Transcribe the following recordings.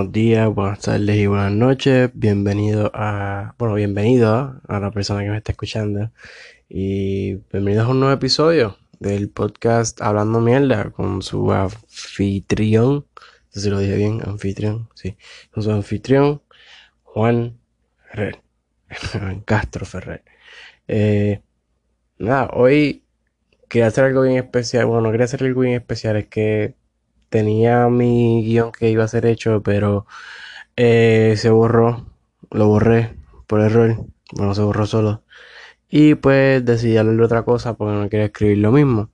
Buenos días, buenas tardes y buenas noches. Bienvenido a, bueno, bienvenido a la persona que me está escuchando. Y bienvenidos a un nuevo episodio del podcast Hablando Mierda con su anfitrión. No sé si lo dije bien, anfitrión, sí. Con su anfitrión, Juan Ferrer. Castro Ferrer. Eh, nada, hoy quería hacer algo bien especial. Bueno, no quería hacer algo bien especial, es que tenía mi guion que iba a ser hecho, pero eh, se borró, lo borré por error, bueno, se borró solo. Y pues decidí hablar otra cosa porque no quería escribir lo mismo.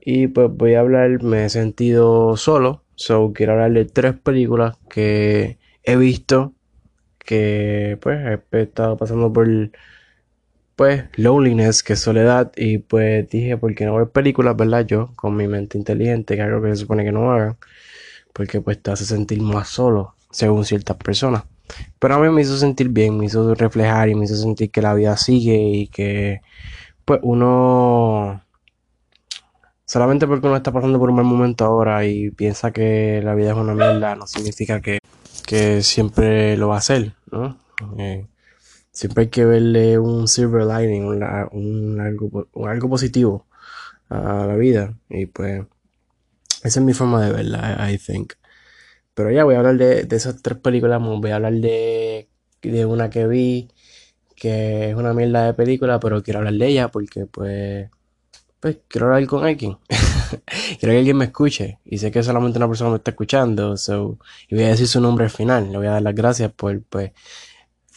Y pues voy a hablar, me he sentido solo, so quiero hablar de tres películas que he visto, que pues he estado pasando por pues loneliness, que soledad, y pues dije, ¿por qué no ver películas, verdad? Yo, con mi mente inteligente, que es algo que se supone que no hagan, porque pues te hace sentir más solo, según ciertas personas. Pero a mí me hizo sentir bien, me hizo reflejar y me hizo sentir que la vida sigue y que pues uno solamente porque uno está pasando por un mal momento ahora y piensa que la vida es una mierda, no significa que, que siempre lo va a hacer, ¿no? Eh, siempre hay que verle un silver lining, un, algo, algo positivo a la vida. Y pues, esa es mi forma de verla, I think. Pero ya voy a hablar de, de esas tres películas. Voy a hablar de, de una que vi, que es una mierda de película, pero quiero hablar de ella porque, pues, pues quiero hablar con alguien. quiero que alguien me escuche. Y sé que solamente una persona me está escuchando. So, y voy a decir su nombre al final. Le voy a dar las gracias por, pues,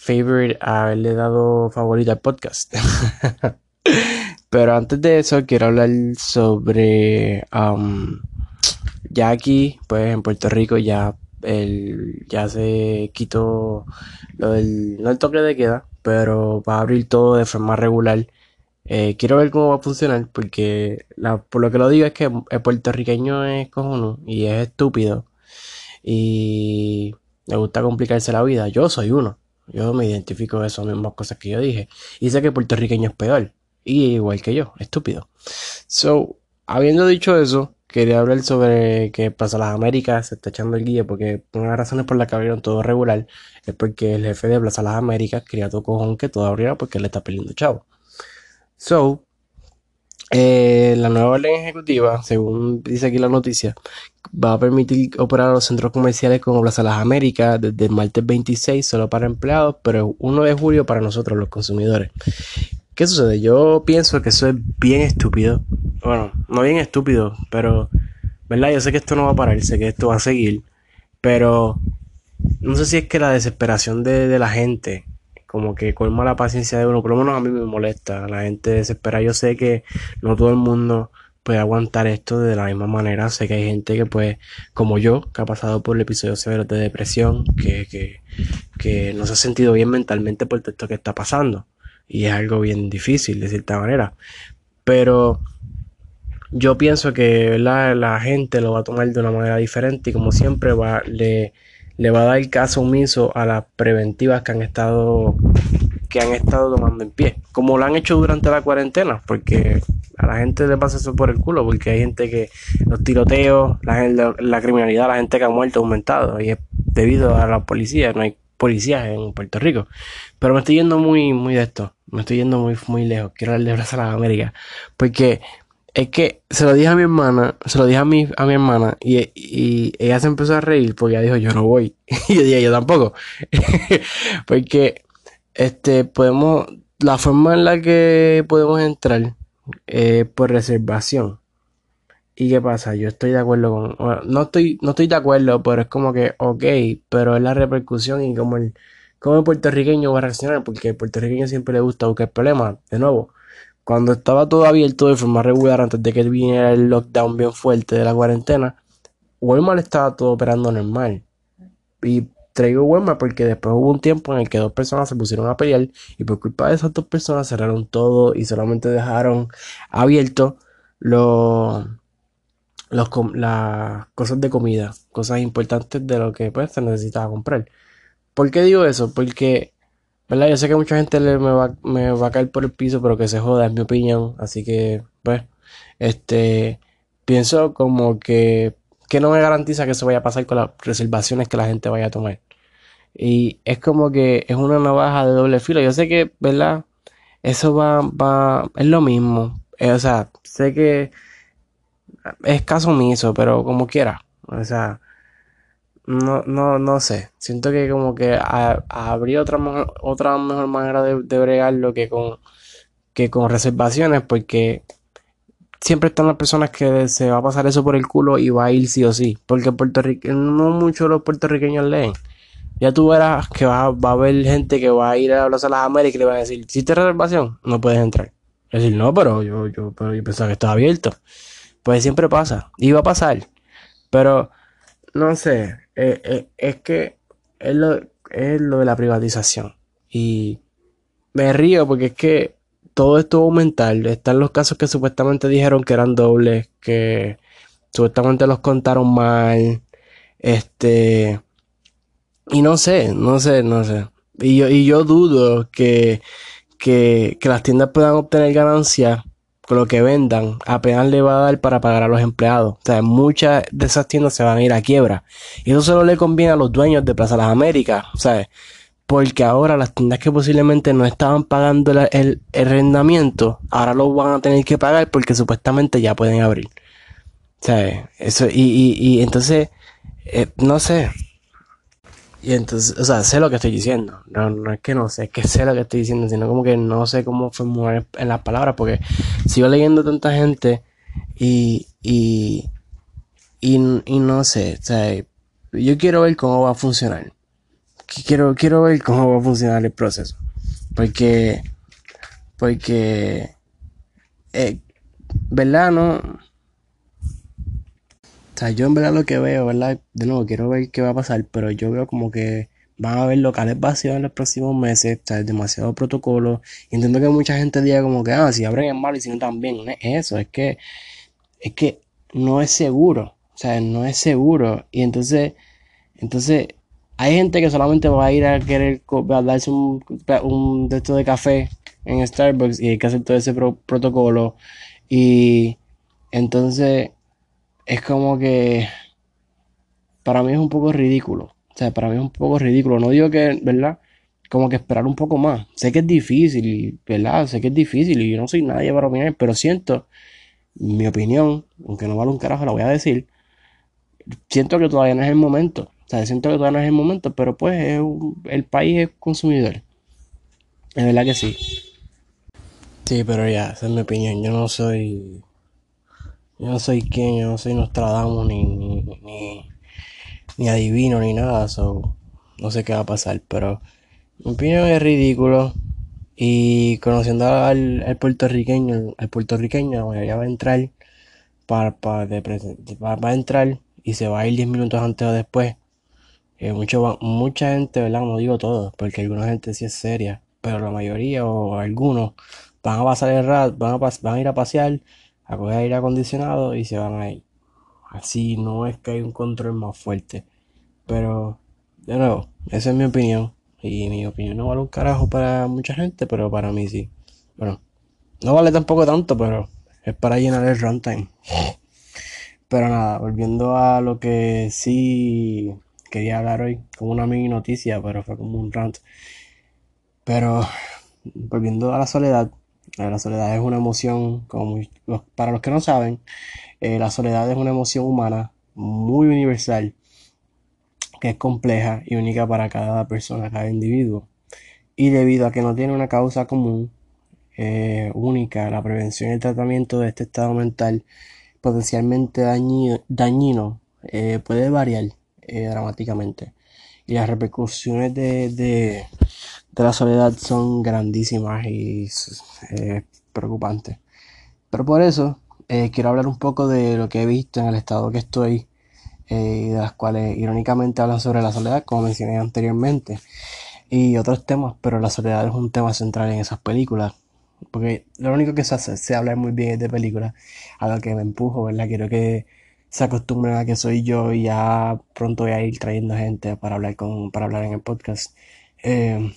favorite haberle dado favorita al podcast. Pero antes de eso quiero hablar sobre um, ya aquí, pues en Puerto Rico ya el, ya se quitó lo del, no el toque de queda, pero va a abrir todo de forma regular. Eh, quiero ver cómo va a funcionar porque la, por lo que lo digo es que el puertorriqueño es cojonudo y es estúpido y le gusta complicarse la vida. Yo soy uno. Yo me identifico con esas mismas cosas que yo dije. Y sé que puertorriqueño es peor. Y igual que yo, estúpido. So, habiendo dicho eso, quería hablar sobre que Plaza Las Américas se está echando el guía porque una de las razones por las que abrieron todo regular es porque el jefe de Plaza Las Américas quería todo cojón que todo abriera porque le está perdiendo chavo. So, eh, la nueva ley ejecutiva, según dice aquí la noticia, va a permitir operar los centros comerciales como Plaza Las Américas desde el martes 26 solo para empleados, pero el 1 de julio para nosotros los consumidores. ¿Qué sucede? Yo pienso que eso es bien estúpido. Bueno, no bien estúpido, pero, ¿verdad? Yo sé que esto no va a parar, sé que esto va a seguir, pero no sé si es que la desesperación de, de la gente como que colma la paciencia de uno, por lo menos a mí me molesta, la gente desespera, yo sé que no todo el mundo puede aguantar esto de la misma manera, sé que hay gente que pues, como yo, que ha pasado por el episodio severo de depresión, que, que, que no se ha sentido bien mentalmente por esto que está pasando, y es algo bien difícil de cierta manera, pero yo pienso que la, la gente lo va a tomar de una manera diferente y como siempre va, le le va a dar caso omiso a las preventivas que han estado que han estado tomando en pie, como lo han hecho durante la cuarentena, porque a la gente le pasa eso por el culo, porque hay gente que los tiroteos, la, la criminalidad, la gente que ha muerto ha aumentado y es debido a la policía, no hay policías en Puerto Rico. Pero me estoy yendo muy, muy de esto, me estoy yendo muy, muy lejos, quiero hablar de Plaza de América, porque es que se lo dije a mi hermana, se lo dije a mi, a mi hermana y, y ella se empezó a reír porque ella dijo, yo no voy. y yo dije, yo tampoco. porque, este, podemos, la forma en la que podemos entrar es por reservación. ¿Y qué pasa? Yo estoy de acuerdo con, no estoy, no estoy de acuerdo, pero es como que, ok, pero es la repercusión y como el, como el puertorriqueño va a reaccionar, porque el puertorriqueño siempre le gusta buscar problemas, de nuevo cuando estaba todo abierto de forma regular antes de que viniera el lockdown bien fuerte de la cuarentena, Walmart estaba todo operando normal. Y traigo Walmart porque después hubo un tiempo en el que dos personas se pusieron a pelear y por culpa de esas dos personas cerraron todo y solamente dejaron abierto los, las cosas de comida, cosas importantes de lo que pues se necesitaba comprar. ¿Por qué digo eso? Porque ¿Verdad? Yo sé que mucha gente me, va, me va a caer por el piso, pero que se joda, es mi opinión. Así que, pues, este, pienso como que ¿qué no me garantiza que eso vaya a pasar con las reservaciones que la gente vaya a tomar? Y es como que es una navaja de doble filo. Yo sé que, ¿verdad? Eso va, va, es lo mismo. Eh, o sea, sé que es caso omiso, pero como quiera. O sea, no, no, no sé. Siento que como que habría otra, otra mejor manera de, de bregarlo que con, que con reservaciones, porque siempre están las personas que se va a pasar eso por el culo y va a ir sí o sí. Porque Puerto no muchos los puertorriqueños leen. Ya tú verás que va, va a haber gente que va a ir a las Américas y le va a decir, si te reservación, no puedes entrar. Es decir, no, pero yo, yo, pero yo pensaba que estaba abierto. Pues siempre pasa. Y va a pasar. Pero, no sé, eh, eh, es que es lo, es lo de la privatización. Y me río porque es que todo esto va a aumentar. Están los casos que supuestamente dijeron que eran dobles, que supuestamente los contaron mal. Este. Y no sé, no sé, no sé. Y yo, y yo dudo que, que, que las tiendas puedan obtener ganancias lo que vendan, apenas le va a dar para pagar a los empleados. O sea, muchas de esas tiendas se van a ir a quiebra. Y eso solo le conviene a los dueños de Plaza Las Américas. Sea, porque ahora las tiendas que posiblemente no estaban pagando el, arrendamiento, ahora lo van a tener que pagar porque supuestamente ya pueden abrir. Sea, eso, y, y, y entonces, eh, no sé, y entonces, o sea, sé lo que estoy diciendo. No, no es que no sé, es que sé lo que estoy diciendo, sino como que no sé cómo formular en las palabras, porque sigo leyendo tanta gente y, y, y, no sé, o sea, yo quiero ver cómo va a funcionar. Quiero, quiero ver cómo va a funcionar el proceso. Porque, porque, eh, ¿verdad? No, o sea, yo en verdad lo que veo, ¿verdad? De nuevo, quiero ver qué va a pasar, pero yo veo como que van a haber locales vacíos en los próximos meses, o sea, demasiado protocolo. Entiendo que mucha gente diga como que, ah, si abren es malo y si no también. No es eso, es que, es que no es seguro. O sea, no es seguro. Y entonces, entonces, hay gente que solamente va a ir a querer a darse un, un de de café en Starbucks y hay que hacer todo ese protocolo. Y entonces, es como que para mí es un poco ridículo. O sea, para mí es un poco ridículo. No digo que, ¿verdad? Como que esperar un poco más. Sé que es difícil, ¿verdad? Sé que es difícil y yo no soy nadie para opinar, pero siento, mi opinión, aunque no vale un carajo, la voy a decir. Siento que todavía no es el momento. O sea, siento que todavía no es el momento, pero pues el país es consumidor. Es verdad que sí. Sí, pero ya, esa es mi opinión. Yo no soy yo no soy quien, yo no soy Nostradamus ni, ni, ni, ni adivino ni nada, so, no sé qué va a pasar, pero mi opinión es ridículo. Y conociendo al, puertorriqueño, el puertorriqueño ya va a entrar para, para va, a entrar y se va a ir 10 minutos antes o después. Eh, mucha gente, ¿verdad? No digo todo, porque alguna gente sí es seria, pero la mayoría o algunos van a pasar el rat, van a, van a ir a pasear a coger aire acondicionado y se van a ir. Así no es que hay un control más fuerte. Pero, de nuevo, esa es mi opinión. Y mi opinión no vale un carajo para mucha gente, pero para mí sí. Bueno, no vale tampoco tanto, pero es para llenar el runtime. Pero nada, volviendo a lo que sí quería hablar hoy, como una mini noticia, pero fue como un rant. Pero volviendo a la soledad, la soledad es una emoción, como para los que no saben, eh, la soledad es una emoción humana muy universal, que es compleja y única para cada persona, cada individuo. Y debido a que no tiene una causa común, eh, única, la prevención y el tratamiento de este estado mental potencialmente dañino, eh, puede variar dramáticamente. Y las repercusiones de la soledad son grandísimas y eh, preocupantes. Pero por eso eh, quiero hablar un poco de lo que he visto en el estado que estoy eh, de las cuales irónicamente hablan sobre la soledad, como mencioné anteriormente, y otros temas, pero la soledad es un tema central en esas películas. Porque lo único que se hace, se habla muy bien de películas, a lo que me empujo, ¿verdad? Quiero que se acostumbren a que soy yo y ya pronto voy a ir trayendo gente para hablar, con, para hablar en el podcast. Eh,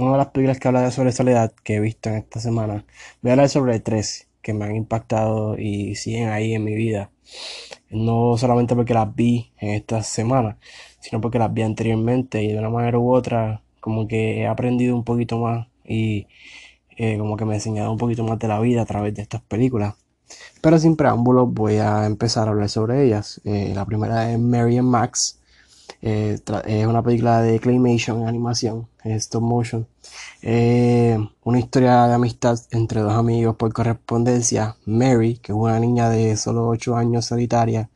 una de las películas que habla sobre soledad que he visto en esta semana, voy a hablar sobre tres que me han impactado y siguen ahí en mi vida. No solamente porque las vi en esta semana, sino porque las vi anteriormente y de una manera u otra como que he aprendido un poquito más y eh, como que me he enseñado un poquito más de la vida a través de estas películas. Pero sin preámbulos voy a empezar a hablar sobre ellas. Eh, la primera es Mary and Max. Eh, es una película de claymation, animación, stop motion. una historia de amistad entre dos amigos por correspondencia. Mary, que es una niña de solo 8 años solitaria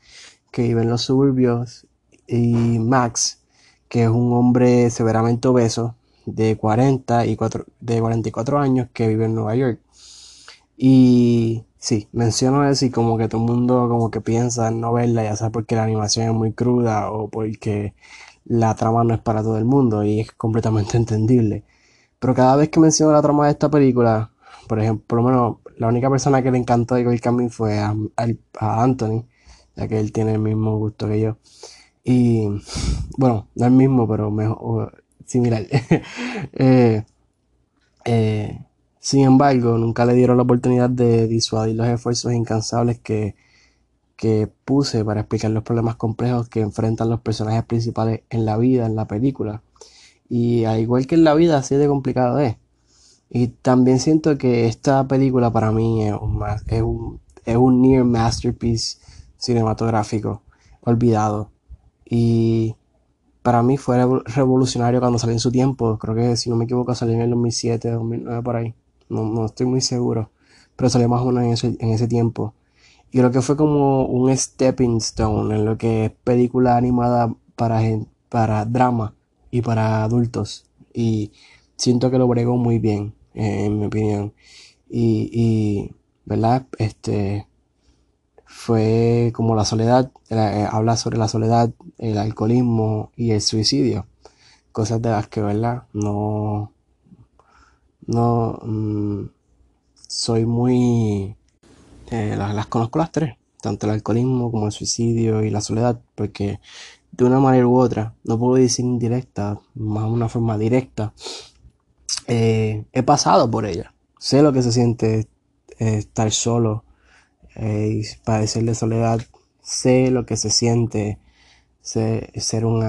que vive en los suburbios. Y Max, que es un hombre severamente obeso de 40 y de 44 años que vive en Nueva York. Y sí, menciono eso y como que todo el mundo como que piensa en no verla, ya sea porque la animación es muy cruda o porque la trama no es para todo el mundo y es completamente entendible. Pero cada vez que menciono la trama de esta película, por ejemplo, por lo menos la única persona que le encantó de Camino fue a, a Anthony, ya que él tiene el mismo gusto que yo. Y bueno, no el mismo, pero mejor, similar. Eh, eh, sin embargo, nunca le dieron la oportunidad de disuadir los esfuerzos incansables que, que puse para explicar los problemas complejos que enfrentan los personajes principales en la vida, en la película. Y al igual que en la vida, así de complicado es. Y también siento que esta película para mí es un, es un, es un near masterpiece cinematográfico olvidado. Y para mí fue revolucionario cuando salió en su tiempo. Creo que, si no me equivoco, salió en el 2007, 2009, por ahí. No, no estoy muy seguro. Pero salió más o menos en ese, en ese tiempo. Y creo que fue como un stepping stone en lo que es película animada para, para drama y para adultos. Y siento que lo bregó muy bien, en mi opinión. Y, y, ¿verdad? Este, fue como la soledad, eh, habla sobre la soledad, el alcoholismo y el suicidio, cosas de las que, ¿verdad? No, no, mm, soy muy, eh, las, conozco las tres, tanto el alcoholismo como el suicidio y la soledad, porque de una manera u otra, no puedo decir indirecta, más una forma directa, eh, he pasado por ella, sé lo que se siente estar solo, eh, padecer de soledad, sé lo que se siente ser, un,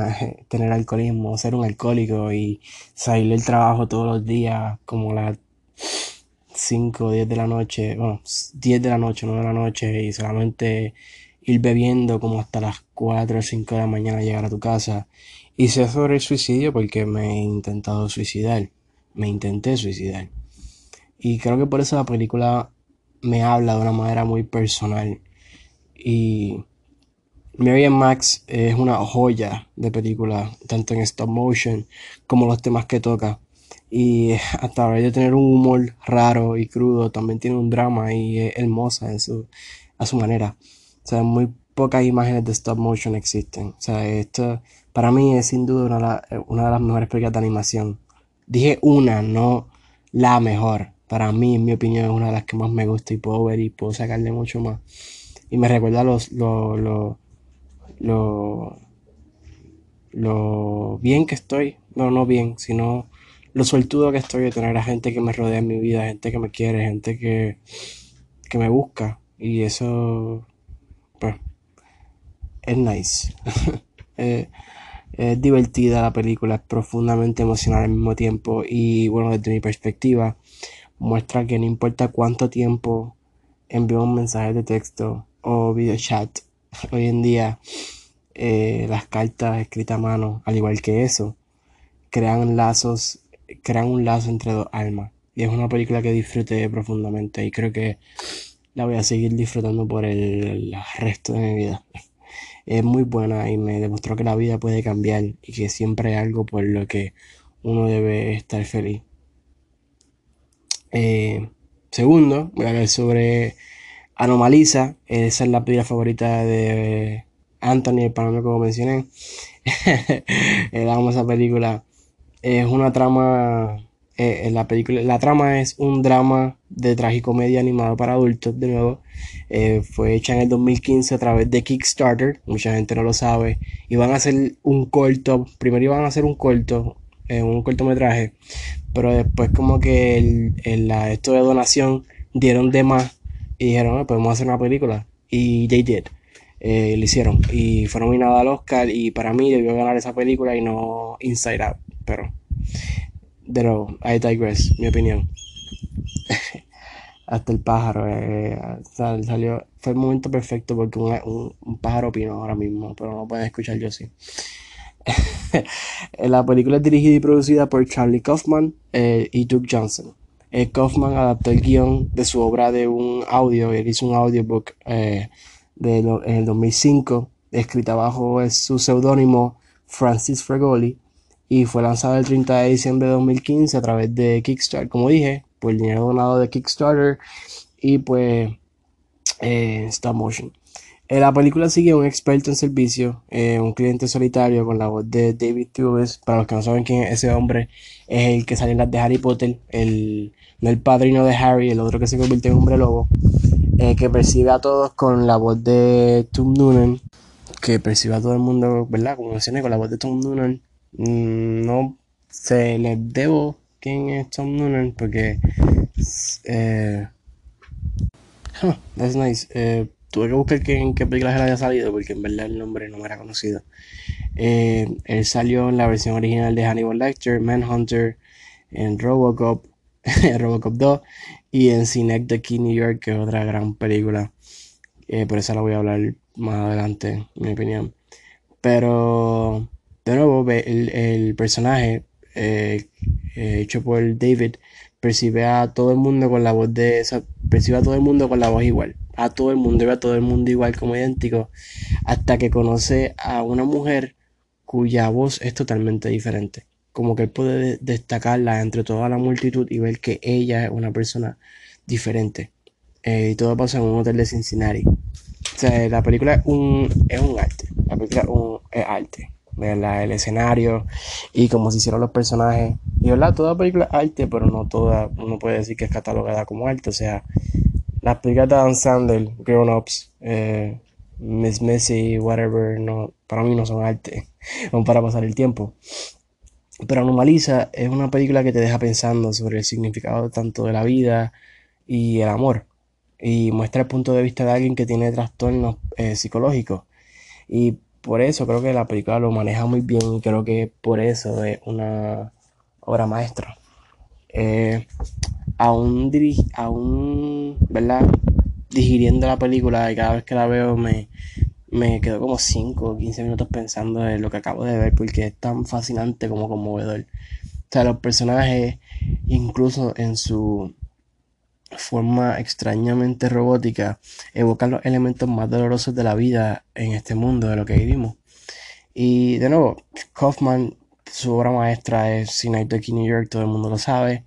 tener alcoholismo, ser un alcohólico y salir del trabajo todos los días como las 5 o 10 de la noche, bueno, 10 de la noche, 9 de la noche y solamente ir bebiendo como hasta las 4 o 5 de la mañana llegar a tu casa. Y sé sobre el suicidio porque me he intentado suicidar, me intenté suicidar. Y creo que por eso la película me habla de una manera muy personal. Y Mary Max es una joya de película, tanto en stop motion como los temas que toca. Y hasta de tener un humor raro y crudo, también tiene un drama y es hermosa en su, a su manera. O sea, muy pocas imágenes de stop motion existen. O sea, esto para mí es sin duda una, de las mejores películas de animación. Dije una, no la mejor para mí, en mi opinión, es una de las que más me gusta y puedo ver y puedo sacarle mucho más. Y me recuerda los, lo, lo, lo, lo bien que estoy, no, no bien, sino lo sueltudo que estoy de tener a gente que me rodea en mi vida, gente que me quiere, gente que, que me busca. Y eso, pues, es nice. Eh, es divertida la película, es profundamente emocional al mismo tiempo y bueno, desde mi perspectiva, muestra que no importa cuánto tiempo envío un mensaje de texto o video chat, hoy en día eh, las cartas escritas a mano, al igual que eso, crean lazos, crean un lazo entre dos almas. Y es una película que disfruté profundamente y creo que la voy a seguir disfrutando por el, resto de mi vida. Es muy buena y me demostró que la vida puede cambiar y que siempre hay algo por lo que uno debe estar feliz. Eh, segundo, voy a hablar sobre Anomaliza. Esa es la película favorita de Anthony, el panameño como mencioné. eh, esa película. Es una trama. Eh, la película, la trama es un drama de tragicomedia animado para adultos, de nuevo. Eh, fue hecha en el 2015 a través de Kickstarter. Mucha gente no lo sabe. Y van a hacer un corto. Primero iban a hacer un corto un cortometraje, pero después como que el, la, esto de donación dieron de más y dijeron, ah, podemos hacer una película y they did. eh, lo hicieron y fue nominada al Oscar y para mí debió ganar esa película y no Inside Out, pero de nuevo, I digress, mi opinión. Hasta el pájaro eh, salió, fue el momento perfecto porque un, pájaro opinó ahora mismo, pero no pueden escuchar yo sí. la película es dirigida y producida por Charlie Kaufman eh, y Doug Johnson. Eh, Kaufman adaptó el guion de su obra de un audio, él hizo un audiobook eh, de en el 2005, escrita bajo su seudónimo Francis Fregoli, y fue lanzado el 30 de diciembre de 2015 a través de Kickstarter, como dije, por el dinero donado de Kickstarter y pues eh, stop motion. Eh, la película sigue un experto en servicio, eh, un cliente solitario con la voz de David Thewlis. Para los que no saben quién es ese hombre, es el que sale en las de Harry Potter, el, no el padrino de Harry, el otro que se convierte en hombre lobo, eh, que percibe a todos con la voz de Tom Noonan, que percibe a todo el mundo, ¿verdad? Como mencioné, con la voz de Tom Noonan. Mm, no se les debo quién es Tom Noonan porque... Eh, that's nice. Eh, tuve que buscar en qué película él había salido porque en verdad el nombre no me era conocido. Eh, él salió en la versión original de Hannibal Lecter, Manhunter, en Robocop, Robocop 2 y en Synecdoche, New York, que es otra gran película. Eh, por eso la voy a hablar más adelante, en mi opinión. Pero, de nuevo, el, personaje eh, hecho por David percibe a todo el mundo con la voz de esa, percibe a todo el mundo con la voz igual a todo el mundo, ve a todo el mundo igual como idéntico, hasta que conoce a una mujer cuya voz es totalmente diferente. Como que él puede destacarla entre toda la multitud y ver que ella es una persona diferente. Eh, y todo pasa en un hotel de Cincinnati. O sea, la película es un, es un arte. La película es, un, es arte. El escenario y cómo se hicieron los personajes. Y verdad, toda película es arte, pero no toda, uno puede decir que es catalogada como arte. O sea, las películas de Adam Sandler, Grown Ups, eh, Miss Missy, whatever, no, para mí no son arte, son para pasar el tiempo. Pero Anomaliza es una película que te deja pensando sobre el significado tanto de la vida y el amor. Y muestra el punto de vista de alguien que tiene trastornos eh, psicológicos. Y por eso creo que la película lo maneja muy bien y creo que por eso es una obra maestra. Eh, aún, aún, ¿verdad? Digiriendo la película y cada vez que la veo me, me quedo como 5 o 15 minutos pensando en lo que acabo de ver porque es tan fascinante como conmovedor. O sea, los personajes, incluso en su forma extrañamente robótica, evocan los elementos más dolorosos de la vida en este mundo, de lo que vivimos. Y de nuevo, Kaufman, su obra maestra es Synecdoche, New York, todo el mundo lo sabe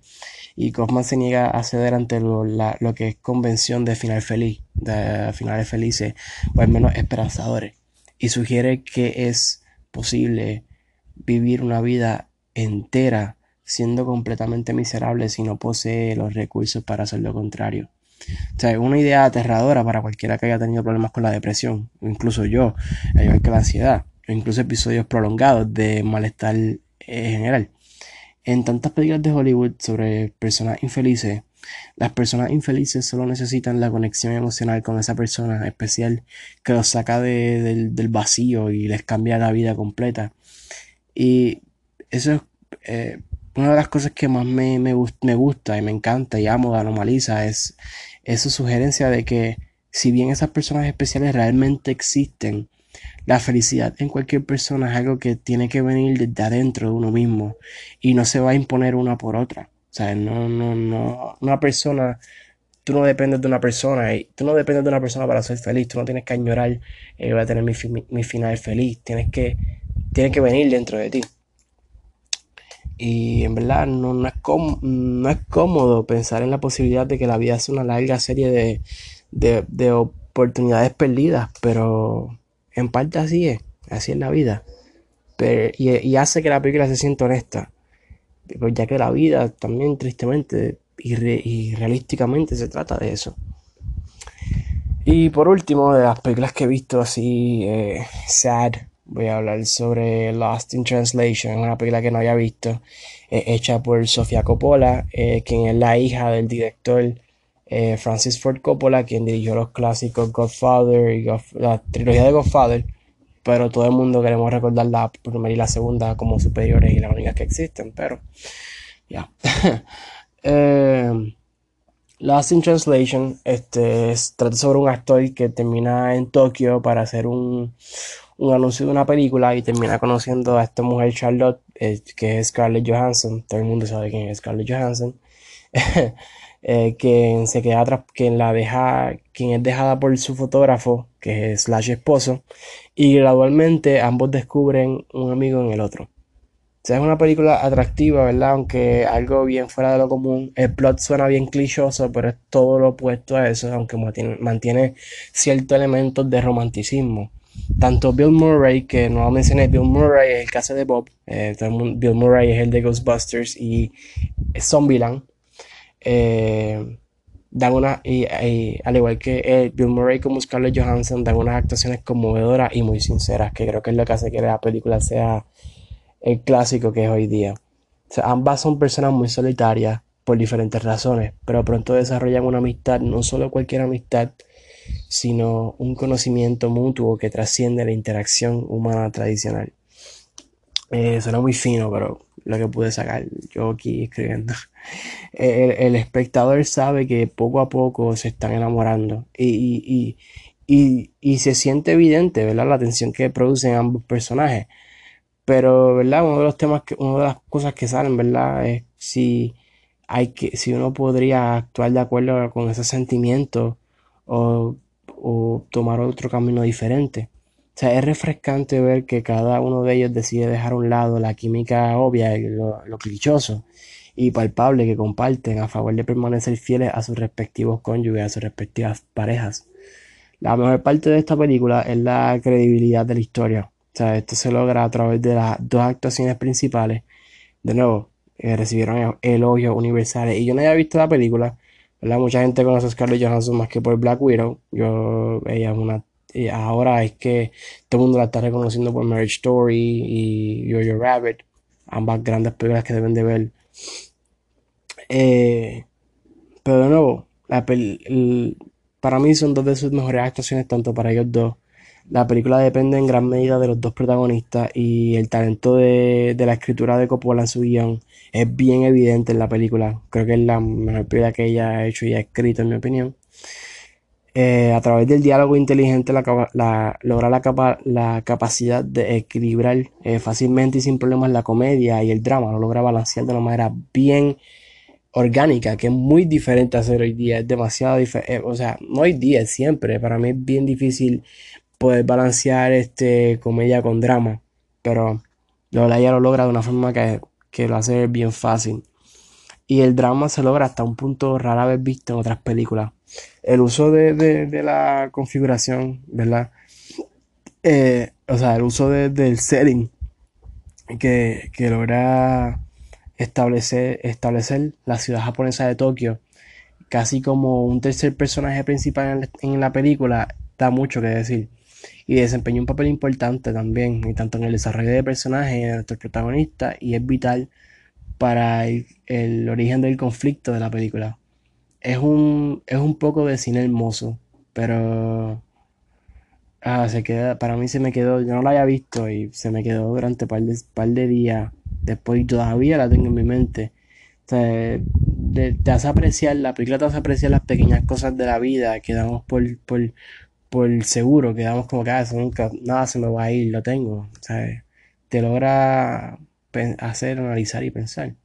y Kaufman se niega a ceder ante lo, que es convención de final feliz, de finales felices, o al menos esperanzadores, y sugiere que es posible vivir una vida entera siendo completamente miserable si no posee los recursos para hacer lo contrario. O sea, es una idea aterradora para cualquiera que haya tenido problemas con la depresión, incluso yo, igual que la ansiedad, o incluso episodios prolongados de malestar eh, general. En tantas películas de Hollywood sobre personas infelices, las personas infelices solo necesitan la conexión emocional con esa persona especial que los saca del, vacío y les cambia la vida completa. Y eso es eh, una de las cosas que más me, me, me, gusta y me encanta y amo de Anomaliza, es esa sugerencia de que si bien esas personas especiales realmente existen, la felicidad en cualquier persona es algo que tiene que venir desde adentro de uno mismo y no se va a imponer una por otra. O sea, no, no, no, una persona, tú no dependes de una persona tú no dependes de una persona para ser feliz, tú no tienes que añorar, eh, voy a tener mi, mi, final feliz, tienes que, tiene que venir dentro de ti. Y en verdad no, no, es no es cómodo pensar en la posibilidad de que la vida sea una larga serie de, de, de oportunidades perdidas, pero en parte así es, así es la vida. y, hace que la película se sienta honesta. Pues ya que la vida también tristemente y, realísticamente se trata de eso. Y por último, de las películas que he visto así, eh, sad, voy a hablar sobre Lost in Translation, una película que no había visto, hecha por Sofía Coppola, eh, quien es la hija del director eh, Francis Ford Coppola, quien dirigió los clásicos Godfather y la trilogía de Godfather, pero todo el mundo queremos recordar la primera y la segunda como superiores y las únicas que existen, pero ya. Eh, Lost in Translation este, trata sobre un actor que termina en Tokio para hacer un, un anuncio de una película y termina conociendo a esta mujer Charlotte, eh, que es Scarlett Johansson. Todo el mundo sabe quién es Scarlett Johansson. eh, quien se queda atrás, quien la deja, quien es dejada por su fotógrafo, que es slash esposo, y gradualmente ambos descubren un amigo en el otro. O sea, es una película atractiva, ¿verdad? Aunque algo bien fuera de lo común. El plot suena bien clichoso, pero es todo lo opuesto a eso, aunque mantiene, mantiene ciertos elementos de romanticismo tanto Bill Murray, que no mencioné, Bill Murray es el caso de Bob, eh, Bill Murray es el de Ghostbusters y Zombieland, eh, dan una, y, al igual que eh, Bill Murray como Scarlett Johansson, dan unas actuaciones conmovedoras y muy sinceras, que creo que es lo que hace que la película sea el clásico que es hoy día. ambas son personas muy solitarias por diferentes razones, pero pronto desarrollan una amistad, no solo cualquier amistad, sino un conocimiento mutuo que trasciende la interacción humana tradicional. Eh, suena muy fino, pero lo que pude sacar yo aquí escribiendo. El, espectador sabe que poco a poco se están enamorando y, se siente evidente, ¿verdad? La tensión que producen ambos personajes. Pero, ¿verdad? Uno de los temas, que, una de las cosas que salen, ¿verdad? Es si hay que, si uno podría actuar de acuerdo con ese sentimiento o, o tomar otro camino diferente. O sea, es refrescante ver que cada uno de ellos decide dejar a un lado la química obvia y lo, lo clichoso y palpable que comparten a favor de permanecer fieles a sus respectivos cónyuges, a sus respectivas parejas. La mejor parte de esta película es la credibilidad de la historia. O sea, esto se logra a través de las dos actuaciones principales. De nuevo, eh, recibieron elogios universales. Y yo no había visto la película, Mucha gente conoce a Scarlett Johansson más que por Black Widow. Yo, ella es una. ahora es que todo el mundo la está reconociendo por Marriage Story y Yo-Yo Rabbit. Ambas grandes películas que deben de ver. Eh, pero de nuevo, para mí son dos de sus mejores actuaciones, tanto para ellos dos. La película depende en gran medida de los dos protagonistas y el talento de, la escritura de Coppola en su guion es bien evidente en la película. Creo que es la mejor película que ella ha hecho y ha escrito, en mi opinión. Eh, a través del diálogo inteligente la, logra la, capacidad de equilibrar eh, fácilmente y sin problemas la comedia y el drama. Lo logra balancear de una manera bien orgánica, que es muy diferente a hacer hoy día. Es demasiado diferente. Eh, o sea, no hoy día, siempre. Para mí es bien difícil poder balancear este comedia con drama. Pero ya lo logra de una forma que, lo hace bien fácil. Y el drama se logra hasta un punto rara vez visto en otras películas. El uso de, la configuración, ¿verdad? Eh, o sea, el uso del setting que, logra establecer, establecer la ciudad japonesa de Tokio. Casi como un tercer personaje principal en, la película da mucho que decir. Y desempeña un papel importante también, y tanto en el desarrollo de personajes de nuestro protagonista, y es vital para el, origen del conflicto de la película. Es un, es un poco de cine hermoso, pero ah, se queda, para mí se me quedó, yo no la había visto y se me quedó durante un de, par de días después y todavía la tengo en mi mente. te, hace apreciar, la película te hace apreciar las pequeñas cosas de la vida que damos por, por, por seguro, quedamos como que ah, eso nunca, nada se me va a ir, lo tengo, ¿sabes? Te logra hacer, analizar y pensar.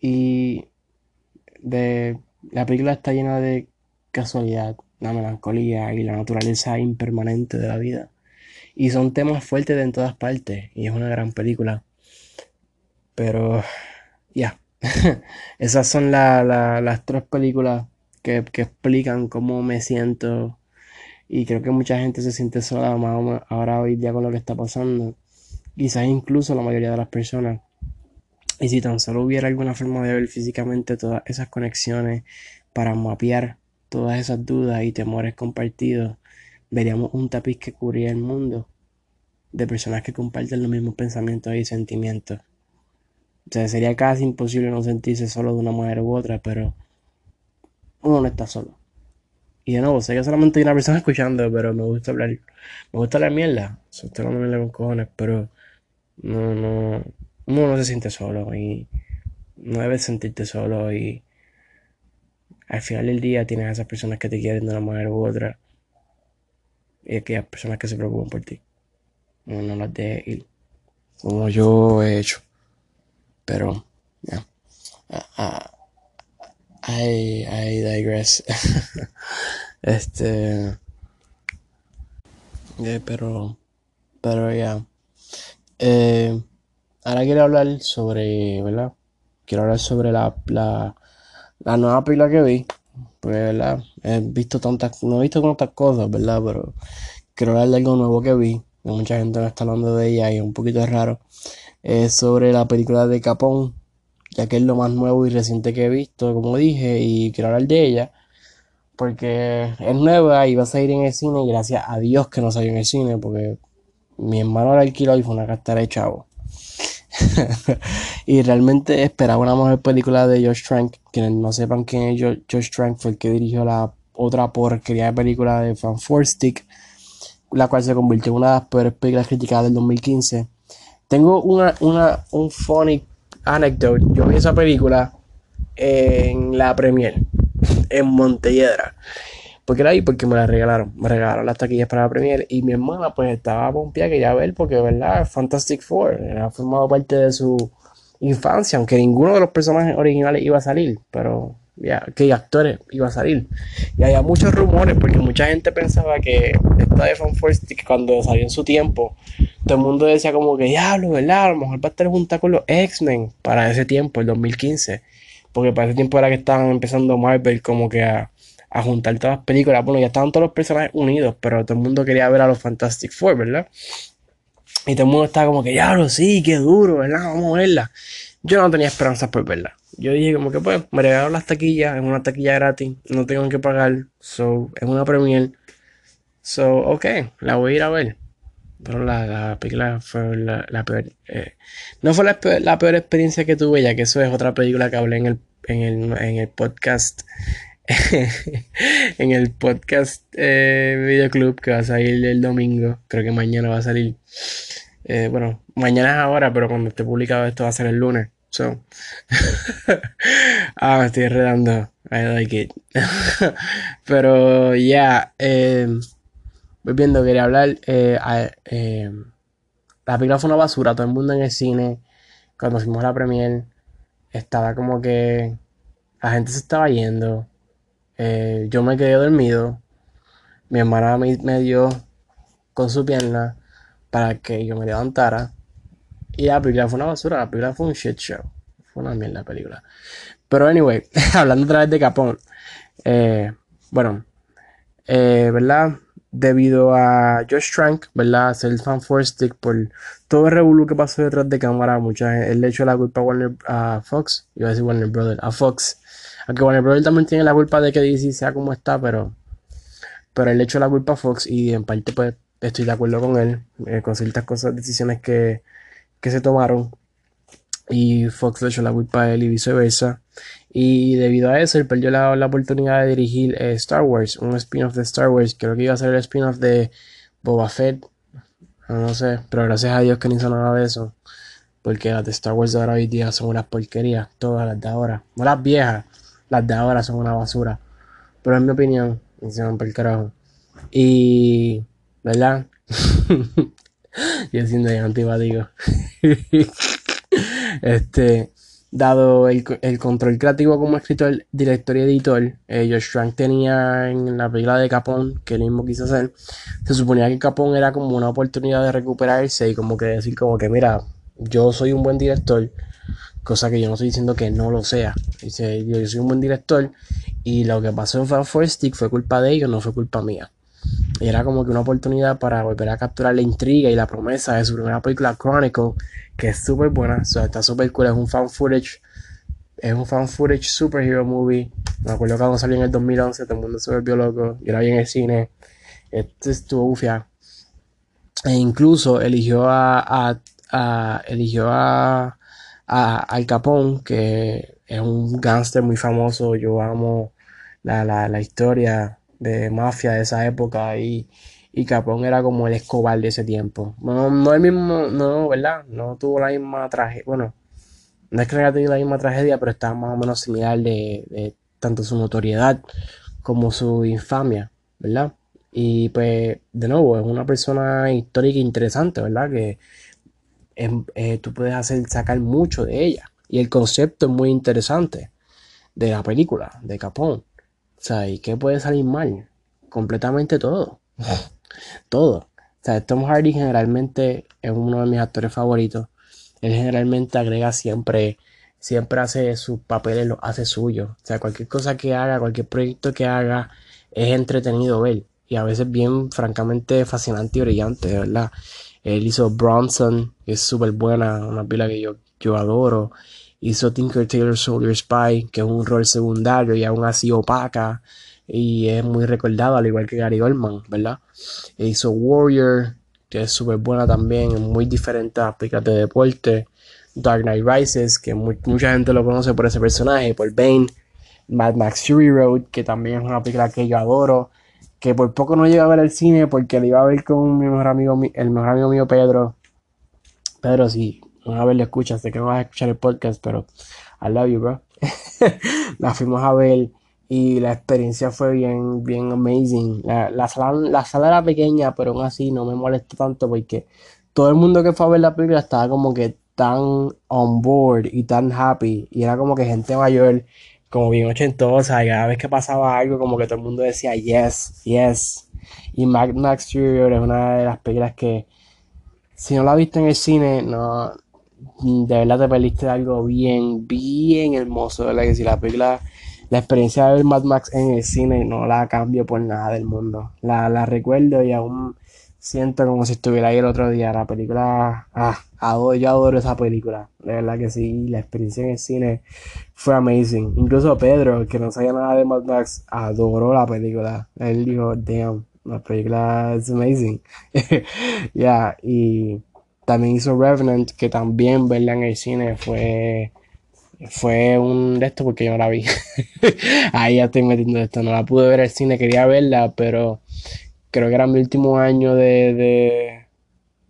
Y de, la película está llena de casualidad, la melancolía y la naturaleza impermanente de la vida. Y son temas fuertes de en todas partes, y es una gran película. Pero, ya, esas son las tres películas que, explican cómo me siento y creo que mucha gente se siente sola ahora hoy día con lo que está pasando. Quizás incluso la mayoría de las personas. Y si tan solo hubiera alguna forma de ver físicamente todas esas conexiones para mapear todas esas dudas y temores compartidos, veríamos un tapiz que cubría el mundo de personas que comparten los mismos pensamientos y sentimientos. O sea, sería casi imposible no sentirse solo de una manera u otra, pero uno no está solo. Y de nuevo, sé que solamente hay una persona escuchando, pero me gusta hablar. Me gusta la mierda. estoy hablando mierda con cojones, pero no, no. Uno no se siente solo y no debes sentirte solo y al final del día tienes a esas personas que te quieren de una manera u otra y aquellas personas que se preocupan por ti. No, no las dejes ir como yo he hecho. Pero, ya. I, I digress. este. Pero. Pero ya. Eh, ahora quiero hablar sobre. ¿Verdad? Quiero hablar sobre la, la, la nueva película que vi. Pues, ¿verdad? He visto tantas. No he visto tantas cosas, ¿verdad? Pero quiero hablar de algo nuevo que vi. Mucha gente me está hablando de ella y es un poquito raro. Sobre la película de Capón ya que es lo más nuevo y reciente que he visto, como dije, y quiero hablar de ella, porque es nueva y va a salir en el cine, y gracias a Dios que no salió en el cine, porque mi hermano la alquiló y fue una cartera de chavo. y realmente esperaba una mejor película de George Trank. Quienes no sepan quién es George Trank fue el que dirigió la otra porquería de película de Fan la cual se convirtió en una de las peores películas criticadas del 2015. Tengo una, una, un funny Anecdote, yo vi esa película en la premier en Montelledra. Porque era ahí porque me la regalaron. Me regalaron las taquillas para la premier y mi hermana pues estaba pompeada que ya ver porque, ¿verdad? Fantastic Four ha formado parte de su infancia, aunque ninguno de los personajes originales iba a salir, pero ya, que actores iba a salir. Y había muchos rumores porque mucha gente pensaba que esta de Fantastic cuando salió en su tiempo todo el mundo decía como que, diablo, ¿verdad? A lo mejor va a estar junta con los X-Men para ese tiempo, el 2015. Porque para ese tiempo era que estaban empezando Marvel como que a, juntar todas las películas. Bueno, ya estaban todos los personajes unidos, pero todo el mundo quería ver a los Fantastic Four, ¿verdad? Y todo el mundo estaba como que, diablo, sí, qué duro, ¿verdad? Vamos a verla. Yo no tenía esperanzas por verla. Yo dije como que pues, me regalaron las taquillas, en una taquilla gratis, no tengo que pagar, so, es una premier. So, ok, la voy a ir a ver. Pero la, la película fue la, peor. Eh, no fue la peor, experiencia que tuve, ya que eso es otra película que hablé en el, en el, en el podcast. en el podcast eh, Videoclub que va a salir el domingo. Creo que mañana va a salir. Eh, bueno, mañana es ahora, pero cuando esté publicado esto va a ser el lunes. So. ah, me estoy enredando. I like it. pero ya. Yeah, viendo, quería hablar. Eh, eh, la película fue una basura, todo el mundo en el cine. Cuando fuimos la premier, estaba como que la gente se estaba yendo. Eh, yo me quedé dormido. Mi hermana me, dio con su pierna para que yo me levantara. Y la película fue una basura, la película fue un shit show. Fue una mierda la película. Pero anyway, hablando otra vez de Capón. bueno, ¿verdad? debido a Josh Trank, ¿verdad? Ser el fan stick por todo el revuelo que pasó detrás de cámara. Mucha gente, él le echó la culpa a Warner a Fox, iba a decir Warner Brother, a Fox. Aunque Warner Brother también tiene la culpa de que DC sea como está, pero, pero él le echó la culpa a Fox y en parte pues estoy de acuerdo con él, eh, con ciertas cosas, decisiones que, que se tomaron. Y Fox le echó la culpa a él y viceversa. Y debido a eso, él perdió la, oportunidad de dirigir eh, Star Wars, un spin-off de Star Wars. Creo que iba a ser el spin-off de Boba Fett. No sé, pero gracias a Dios que no hizo nada de eso. Porque las de Star Wars de ahora hoy día son unas porquerías. Todas las de ahora. No las viejas, las de ahora son una basura. Pero en mi opinión, hicieron por carajo. Y. ¿Verdad? Yo siendo antipático. este dado el, control creativo como escritor, director y editor, eh, Josh tenía en la película de Capón, que él mismo quiso hacer, se suponía que Capón era como una oportunidad de recuperarse y como que decir como que mira, yo soy un buen director, cosa que yo no estoy diciendo que no lo sea, dice, yo, soy un buen director y lo que pasó en Fan Stick fue culpa de ellos, no fue culpa mía. Y era como que una oportunidad para volver a capturar la intriga y la promesa de su primera película Chronicle, que es súper buena, está súper cool, es un fan footage, es un fan footage superhero movie. Me acuerdo que cuando salió en el 2011, todo el mundo se volvió loco, yo era bien en el cine, este estuvo ufia. E incluso eligió a, a, eligió a, a Al Capone, que es un gángster muy famoso, yo amo la, la, la historia de mafia de esa época y, y Capón era como el Escobar de ese tiempo. No, no el mismo, no, ¿verdad? No tuvo la misma tragedia, bueno, no es que haya tenido la misma tragedia, pero estaba más o menos similar de, de tanto su notoriedad como su infamia, ¿verdad? Y pues, de nuevo, es una persona histórica interesante, ¿verdad? Que eh, tú puedes hacer, sacar mucho de ella. Y el concepto es muy interesante de la película, de Capón. O sea, ¿y qué puede salir mal? Completamente todo. todo. O sea, Tom Hardy generalmente es uno de mis actores favoritos. Él generalmente agrega siempre, siempre hace sus papeles, los hace suyos. O sea, cualquier cosa que haga, cualquier proyecto que haga, es entretenido ver. Y a veces bien, francamente, fascinante y brillante, de verdad. Él hizo Bronson, que es súper buena, una pila que yo, yo adoro. Hizo Tinker Taylor Soldier Spy, que es un rol secundario y aún así opaca. Y es muy recordado, al igual que Gary Oldman, ¿verdad? E hizo Warrior, que es súper buena también, muy diferente a películas de deporte. Dark Knight Rises, que mucha gente lo conoce por ese personaje, por Bane. Mad Max Fury Road, que también es una película que yo adoro que por poco no llegué a ver el cine porque le iba a ver con mi mejor amigo, el mejor amigo mío Pedro. Pedro, si una vez lo escuchas, sé que no vas a escuchar el podcast, pero I love you, bro. la fuimos a ver y la experiencia fue bien, bien amazing. La, la, sala, la sala era pequeña, pero aún así no me molesta tanto porque todo el mundo que fue a ver la película estaba como que tan on board y tan happy y era como que gente mayor como bien ochentosa, y cada vez que pasaba algo, como que todo el mundo decía yes, yes. Y Max Fury es una de las películas que, si no la viste en el cine, no, de verdad te perdiste algo bien, bien hermoso, ¿verdad? Que si la película, la experiencia de ver Mad Max en el cine no la cambio por nada del mundo. La, la recuerdo y aún siento como si estuviera ahí el otro día. La película, ah, adoro, yo adoro esa película. De verdad que sí, la experiencia en el cine fue amazing. Incluso Pedro, que no sabía nada de Mad Max, adoró la película. Él dijo, damn, la película es amazing. Ya, y también hizo Revenant, que también verla en el cine fue fue un de esto porque yo no la vi. Ahí ya estoy metiendo esto. No la pude ver en el cine, quería verla, pero creo que era mi último año de, de,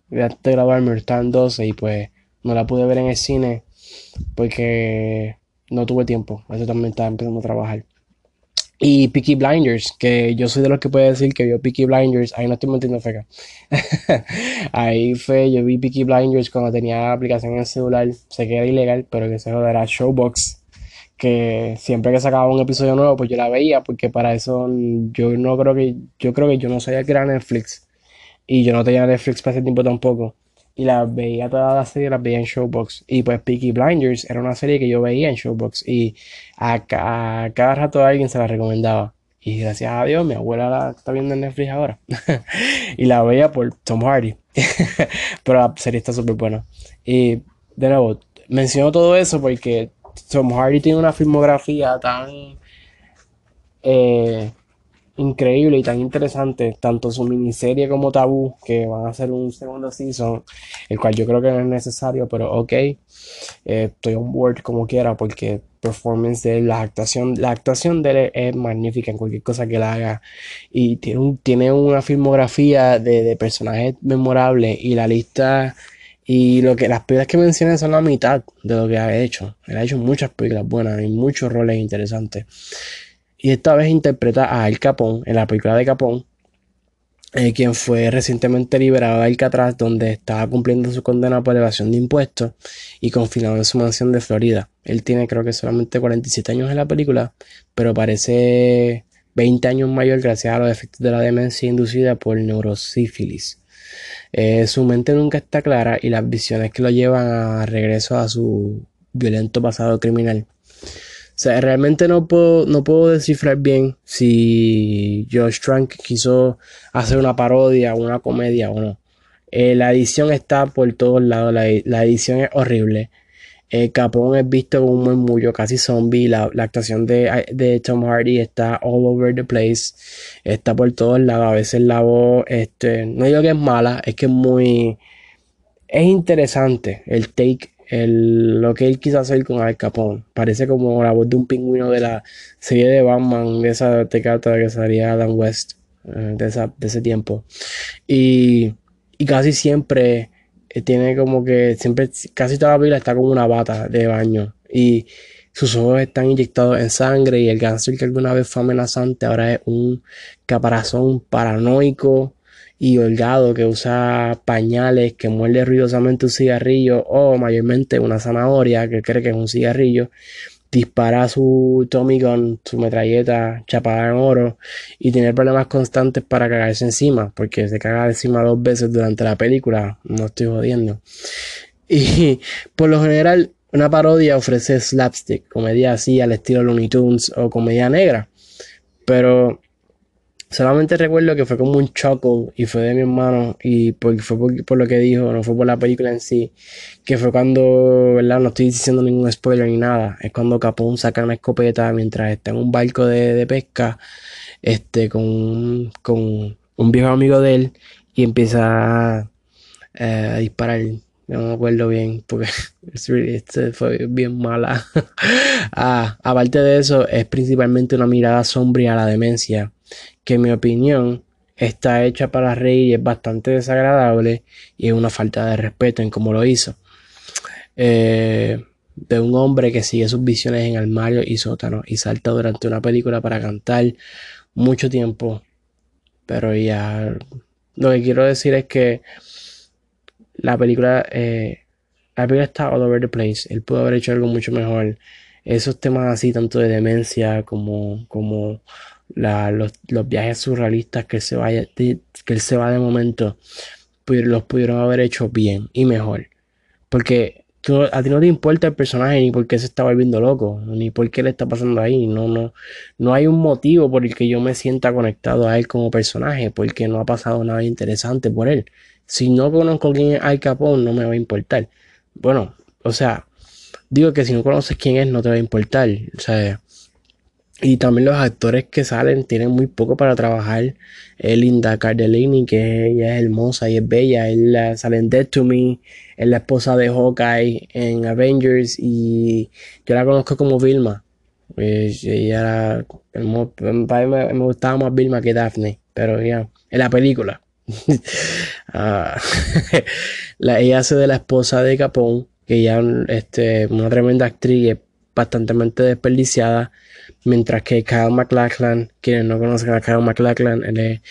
de antes de estaba en 12 y pues no la pude ver en el cine porque no tuve tiempo. Eso también estaba empezando a trabajar. Y Peaky Blinders, que yo soy de los que puede decir que vio Peaky Blinders, ahí no estoy metiendo feca. ahí fue, yo vi Peaky Blinders cuando tenía aplicación en el celular, sé que era ilegal, pero que se era Showbox que siempre que sacaba un episodio nuevo, pues yo la veía, porque para eso yo no creo que, yo creo que yo no sabía que era Netflix, y yo no tenía Netflix para ese tiempo tampoco, y la veía toda la serie, la veía en Showbox, y pues Peaky Blinders era una serie que yo veía en Showbox, y a, cada rato alguien se la recomendaba. Y gracias a Dios, mi abuela la está viendo en Netflix ahora. y la veía por Tom Hardy. Pero la serie está súper buena. Y de nuevo, menciono todo eso porque Tom Hardy tiene una filmografía tan eh, increíble y tan interesante, tanto su miniserie como Tabú, que van a hacer un segundo season, el cual yo creo que no es necesario, pero ok, eh, estoy on board como quiera, porque performance de la actuación, la actuación de él es magnífica en cualquier cosa que él haga, y tiene, tiene una filmografía de, de personajes memorables, y la lista y lo que las películas que mencioné son la mitad de lo que ha hecho. Él ha hecho muchas películas buenas y muchos roles interesantes. Y esta vez interpreta a Al Capón en la película de Capón, eh, quien fue recientemente liberado de Alcatraz, donde estaba cumpliendo su condena por evasión de impuestos y confinado en su mansión de Florida. Él tiene creo que solamente 47 años en la película, pero parece 20 años mayor gracias a los efectos de la demencia inducida por neurosífilis. Eh, su mente nunca está clara y las visiones que lo llevan a regreso a su violento pasado criminal. O sea, realmente no puedo, no puedo descifrar bien si Josh Trank quiso hacer una parodia, una comedia o no. Eh, la edición está por todos lados, la, la edición es horrible. Eh, Capón es visto como un murmullo casi zombie. La, actuación de, Tom Hardy está all over the place. Está por todos lados. A veces la voz, este, no digo que es mala, es que es muy. Es interesante el take lo que él quiso hacer con Al Capone. Parece como la voz de un pingüino de la serie de Batman, de esa tecata que salía Adam West, eh, de, de ese tiempo. Y, y casi siempre eh, tiene como que, siempre, casi toda la vida está como una bata de baño. Y sus ojos están inyectados en sangre y el cáncer que alguna vez fue amenazante ahora es un caparazón paranoico y holgado que usa pañales, que muerde ruidosamente un cigarrillo o mayormente una zanahoria que cree que es un cigarrillo, dispara su Tommy Gun, su metralleta chapada en oro y tiene problemas constantes para cagarse encima, porque se caga encima dos veces durante la película, no estoy jodiendo. Y por lo general una parodia ofrece slapstick, comedia así al estilo Looney Tunes o comedia negra. Pero solamente recuerdo que fue como un chuckle y fue de mi hermano y fue por, lo que dijo, no fue por la película en sí, que fue cuando, ¿verdad? No estoy diciendo ningún spoiler ni nada, es cuando Capón saca una escopeta mientras está en un barco de, pesca, este, con, con un viejo amigo de él y empieza eh, a disparar no me acuerdo bien porque este fue bien mala. ah, aparte de eso, es principalmente una mirada sombría a la demencia, que en mi opinión está hecha para reír y es bastante desagradable y es una falta de respeto en cómo lo hizo. Eh, de un hombre que sigue sus visiones en armario y sótano y salta durante una película para cantar mucho tiempo. Pero ya lo que quiero decir es que la película, eh, la película está all over the place. Él pudo haber hecho algo mucho mejor. Esos temas así, tanto de demencia como, como los, viajes surrealistas que él se vaya, que él se va de momento, los pudieron haber hecho bien y mejor. Porque a ti no te importa el personaje ni por qué se está volviendo loco, ni por qué le está pasando ahí. No, no, no hay un motivo por el que yo me sienta conectado a él como personaje, porque no ha pasado nada interesante por él. Si no conozco quién es Al Capone, no me va a importar. Bueno, o sea, digo que si no conoces quién es, no te va a importar. O sea, y también los actores que salen tienen muy poco para trabajar. Linda Cardellini, que ella es hermosa y es bella. Él sale en Dead to Me. Es la esposa de Hawkeye en Avengers. Y yo la conozco como Vilma. Pues, ella era, me, me, gustaba más Vilma que Daphne. Pero ya, en la película. Ah, la, ella hace de la esposa de Capone, que ya este, una tremenda actriz bastante desperdiciada, mientras que Kyle MacLachlan, quienes no conocen a Kyle MacLachlan, él es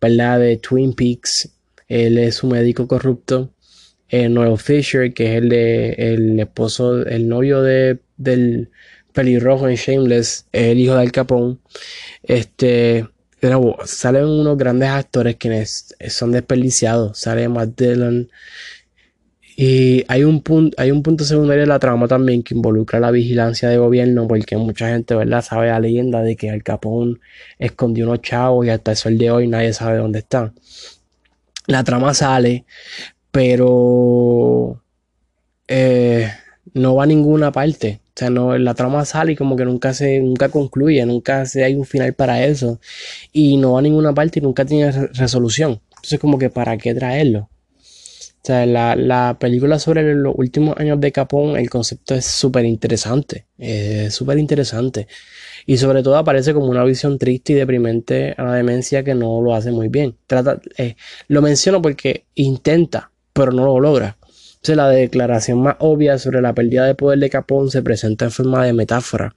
¿verdad? de Twin Peaks, él es su médico corrupto, eh, Noel Fisher, que es el de el esposo, el novio de, del pelirrojo en Shameless, el hijo de Al Capone, este salen unos grandes actores quienes son desperdiciados. Sale Matt Dillon. Y hay un, punto, hay un punto secundario de la trama también que involucra la vigilancia de gobierno, porque mucha gente, ¿verdad?, sabe la leyenda de que Al Capone escondió unos chavos y hasta el sol de hoy nadie sabe dónde están. La trama sale, pero eh, no va a ninguna parte. O sea, no, la trama sale y como que nunca se, nunca concluye, nunca se hay un final para eso. Y no va a ninguna parte y nunca tiene resolución. Entonces, como que para qué traerlo. O sea, la, la película sobre los últimos años de Capón, el concepto es súper interesante. Es súper interesante. Y sobre todo aparece como una visión triste y deprimente a la demencia que no lo hace muy bien. Trata, eh, lo menciono porque intenta, pero no lo logra la declaración más obvia sobre la pérdida de poder de Capón se presenta en forma de metáfora,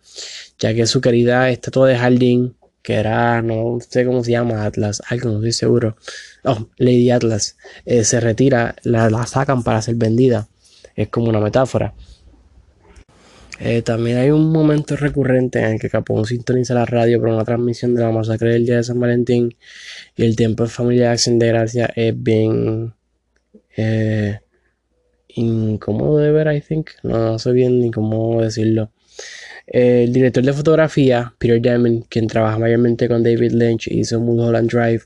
ya que su querida estatua de jardín, que era, no sé cómo se llama, Atlas, algo, no estoy seguro, oh, Lady Atlas, eh, se retira, la, sacan para ser vendida. Es como una metáfora. Eh, también hay un momento recurrente en el que Capón sintoniza la radio para una transmisión de la masacre del día de San Valentín y el tiempo de familia de acción de gracia es bien eh, incómodo de ver, I think. No, sé bien ni cómo decirlo. El director de fotografía, Peter Diamond, quien trabaja mayormente con David Lynch y hizo Mulholland Drive,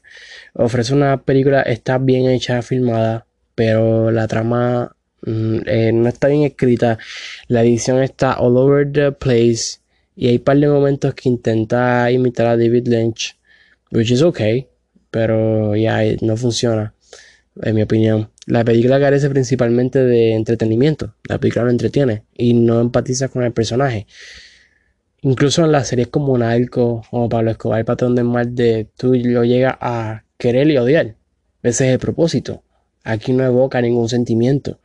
ofrece una película, está bien hecha, filmada, pero la trama mm, eh, no está bien escrita. La edición está all over the place y hay un par de momentos que intenta imitar a David Lynch, which is okay, pero ya no funciona. En mi opinión. La película carece principalmente de entretenimiento. La película no entretiene y no empatiza con el personaje. Incluso en las series como Narco o Pablo Escobar, Patrón del Mal, de tú lo llegas a querer y odiar. Ese es el propósito. Aquí no evoca ningún sentimiento.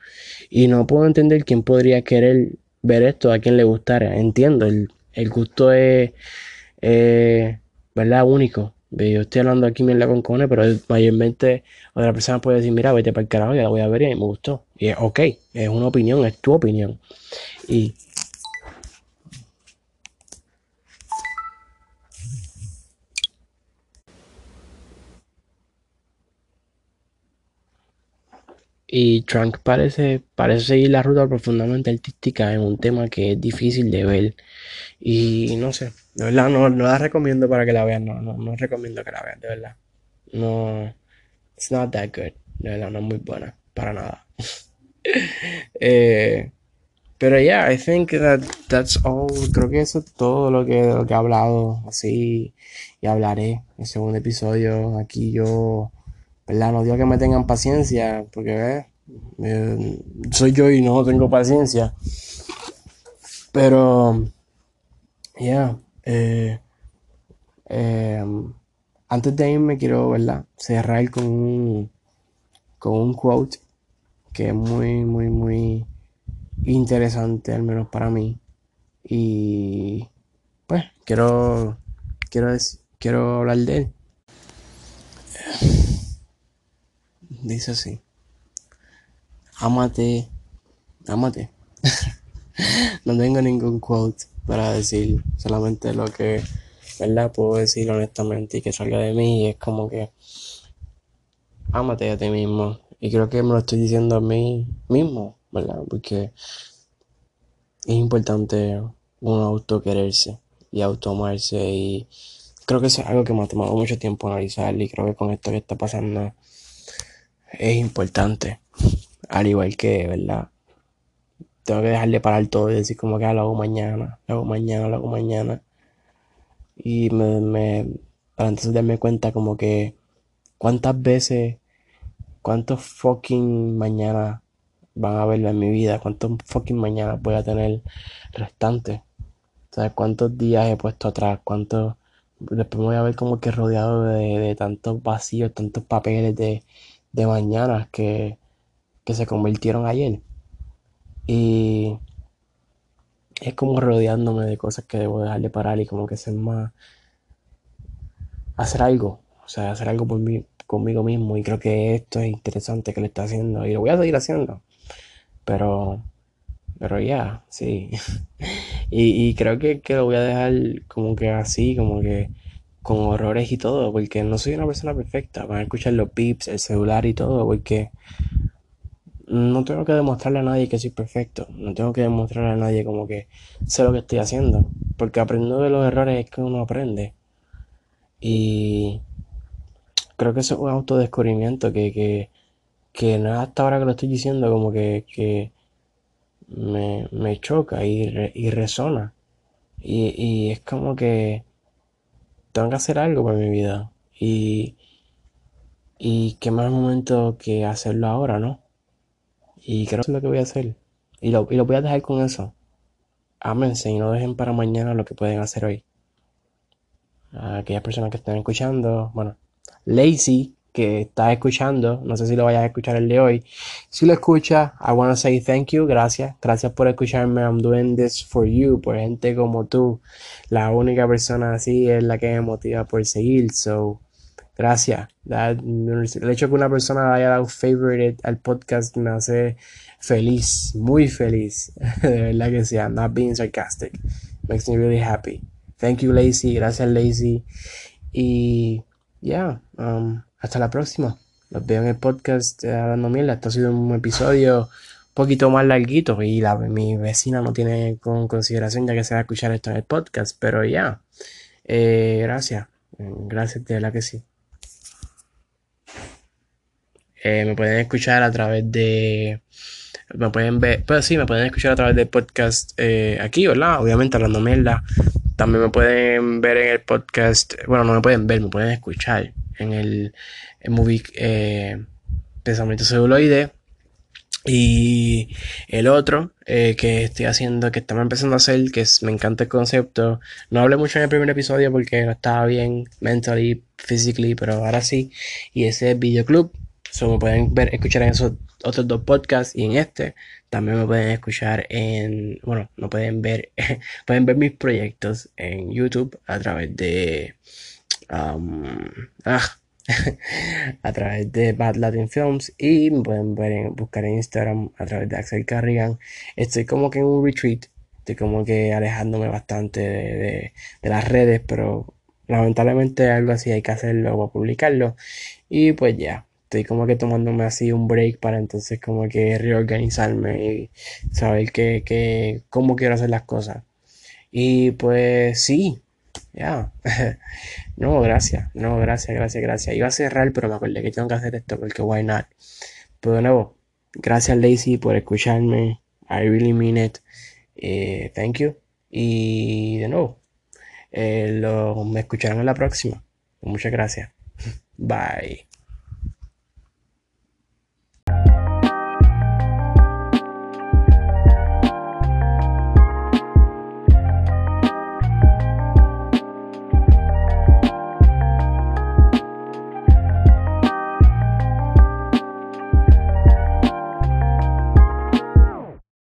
Y no puedo entender quién podría querer ver esto, a quien le gustara. Entiendo, el, gusto es, ¿verdad? Único. Yo estoy hablando aquí la con Cone, pero mayormente otra persona puede decir, mira, vete para el carajo, ya la voy a ver y me gustó. Y es ok, es una opinión, es tu opinión. Y Y Trunk parece, parece seguir la ruta profundamente artística en un tema que es difícil de ver. Y no sé, de verdad no, la recomiendo para que la vean, no, no, no recomiendo que la vean, de verdad. No, it's not that good, de verdad, no es muy buena, para nada. eh, pero yeah, I think that that's all. Creo que eso es todo lo que, lo que he hablado, así, y hablaré en el segundo episodio. Aquí yo ¿verdad? No digo que me tengan paciencia, porque eh, soy yo y no tengo paciencia. Pero, ya, eh, em, antes de irme quiero, ¿verdad? Cerrar con un, con un quote que es muy, muy, muy interesante, al menos para mí. Y, pues, quiero, quiero, quiero hablar de él. Dice así. Amate, amate. no tengo ningún quote para decir, solamente lo que, ¿verdad? Puedo decir honestamente y que salga de mí y es como que, amate a ti mismo. Y creo que me lo estoy diciendo a mí mismo, ¿verdad? Porque es importante uno auto quererse y automarse y creo que eso es algo que me ha tomado mucho tiempo analizar y creo que con esto que está pasando es importante. Al igual que, ¿verdad? Tengo que dejarle parar todo y decir como que ah, lo hago mañana, lo hago mañana, lo hago mañana. Y me, para entonces darme cuenta como que cuántas veces, cuántos fucking mañana van a verlo en mi vida, cuántos fucking mañana voy a tener restante. O sea, cuántos días he puesto atrás, cuántos... Después me voy a ver como que rodeado de, de tantos vacíos, tantos papeles de de mañanas que, que se convirtieron ayer. Y es como rodeándome de cosas que debo dejarle parar y como que ser más... hacer algo, o sea, hacer algo por mí, conmigo mismo y creo que esto es interesante que lo está haciendo y lo voy a seguir haciendo. Pero, pero ya, sí. y, y creo que, que lo voy a dejar como que así, como que con horrores y todo, porque no soy una persona perfecta. Van a escuchar los pips, el celular y todo, porque no tengo que demostrarle a nadie que soy perfecto. No tengo que demostrarle a nadie como que sé lo que estoy haciendo. Porque aprendiendo de los errores es que uno aprende. Y creo que eso es un autodescubrimiento que, que, que hasta ahora que lo estoy diciendo como que, que me, me choca y, y resona. Y, y es como que tengo que hacer algo para mi vida. Y, y qué más momento que hacerlo ahora, ¿no? Y creo que es lo que voy a hacer. Y lo, y lo voy a dejar con eso. Ámense y no dejen para mañana lo que pueden hacer hoy. A aquellas personas que están escuchando, bueno, lazy, que estás escuchando, no sé si lo vayas a escuchar el de hoy. Si lo escuchas, I want to say thank you, gracias. Gracias por escucharme. I'm doing this for you, por gente como tú. La única persona así es la que me motiva por seguir. So, gracias. el hecho que una persona haya dado favorite al podcast me hace feliz, muy feliz. De verdad que sea. not being sarcastic. Makes me really happy. Thank you, Lazy. Gracias, Lazy. Y, yeah, um, hasta la próxima. Los veo en el podcast eh, hablando mierda. Esto ha sido un episodio un poquito más larguito y la, mi vecina no tiene con consideración ya que se va a escuchar esto en el podcast. Pero ya, eh, gracias. Gracias, de verdad que sí. Eh, me pueden escuchar a través de. Me pueden ver. Pues sí, me pueden escuchar a través del podcast aquí, ¿verdad? Obviamente hablando mierda. También me pueden ver en el podcast. Bueno, no me pueden ver, me pueden escuchar en el movie, eh, pensamiento celuloide. Y el otro eh, que estoy haciendo, que estamos empezando a hacer, que me encanta el concepto. No hablé mucho en el primer episodio porque no estaba bien mentally, physically, pero ahora sí. Y ese es Videoclub. So me pueden ver, escuchar en esos otros dos podcasts y en este. También me pueden escuchar en, bueno, no pueden ver, pueden ver mis proyectos en YouTube a través de, um, ah, a través de Bad Latin Films y me pueden ver buscar en Instagram a través de Axel Carrigan. Estoy como que en un retreat, estoy como que alejándome bastante de, las redes, pero lamentablemente algo así hay que hacerlo o publicarlo. Y pues ya, estoy como que tomándome así un break para entonces como que reorganizarme y saber que, que cómo quiero hacer las cosas. Y pues sí, ya. no, gracias. No, gracias, gracias, gracias. Iba a cerrar, pero me acordé que tengo que hacer esto porque why not. Pero de nuevo, gracias Lacey por escucharme. I really mean it. Eh, thank you. Y de nuevo, eh, lo, me escucharán en la próxima. Muchas gracias. Bye.